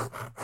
you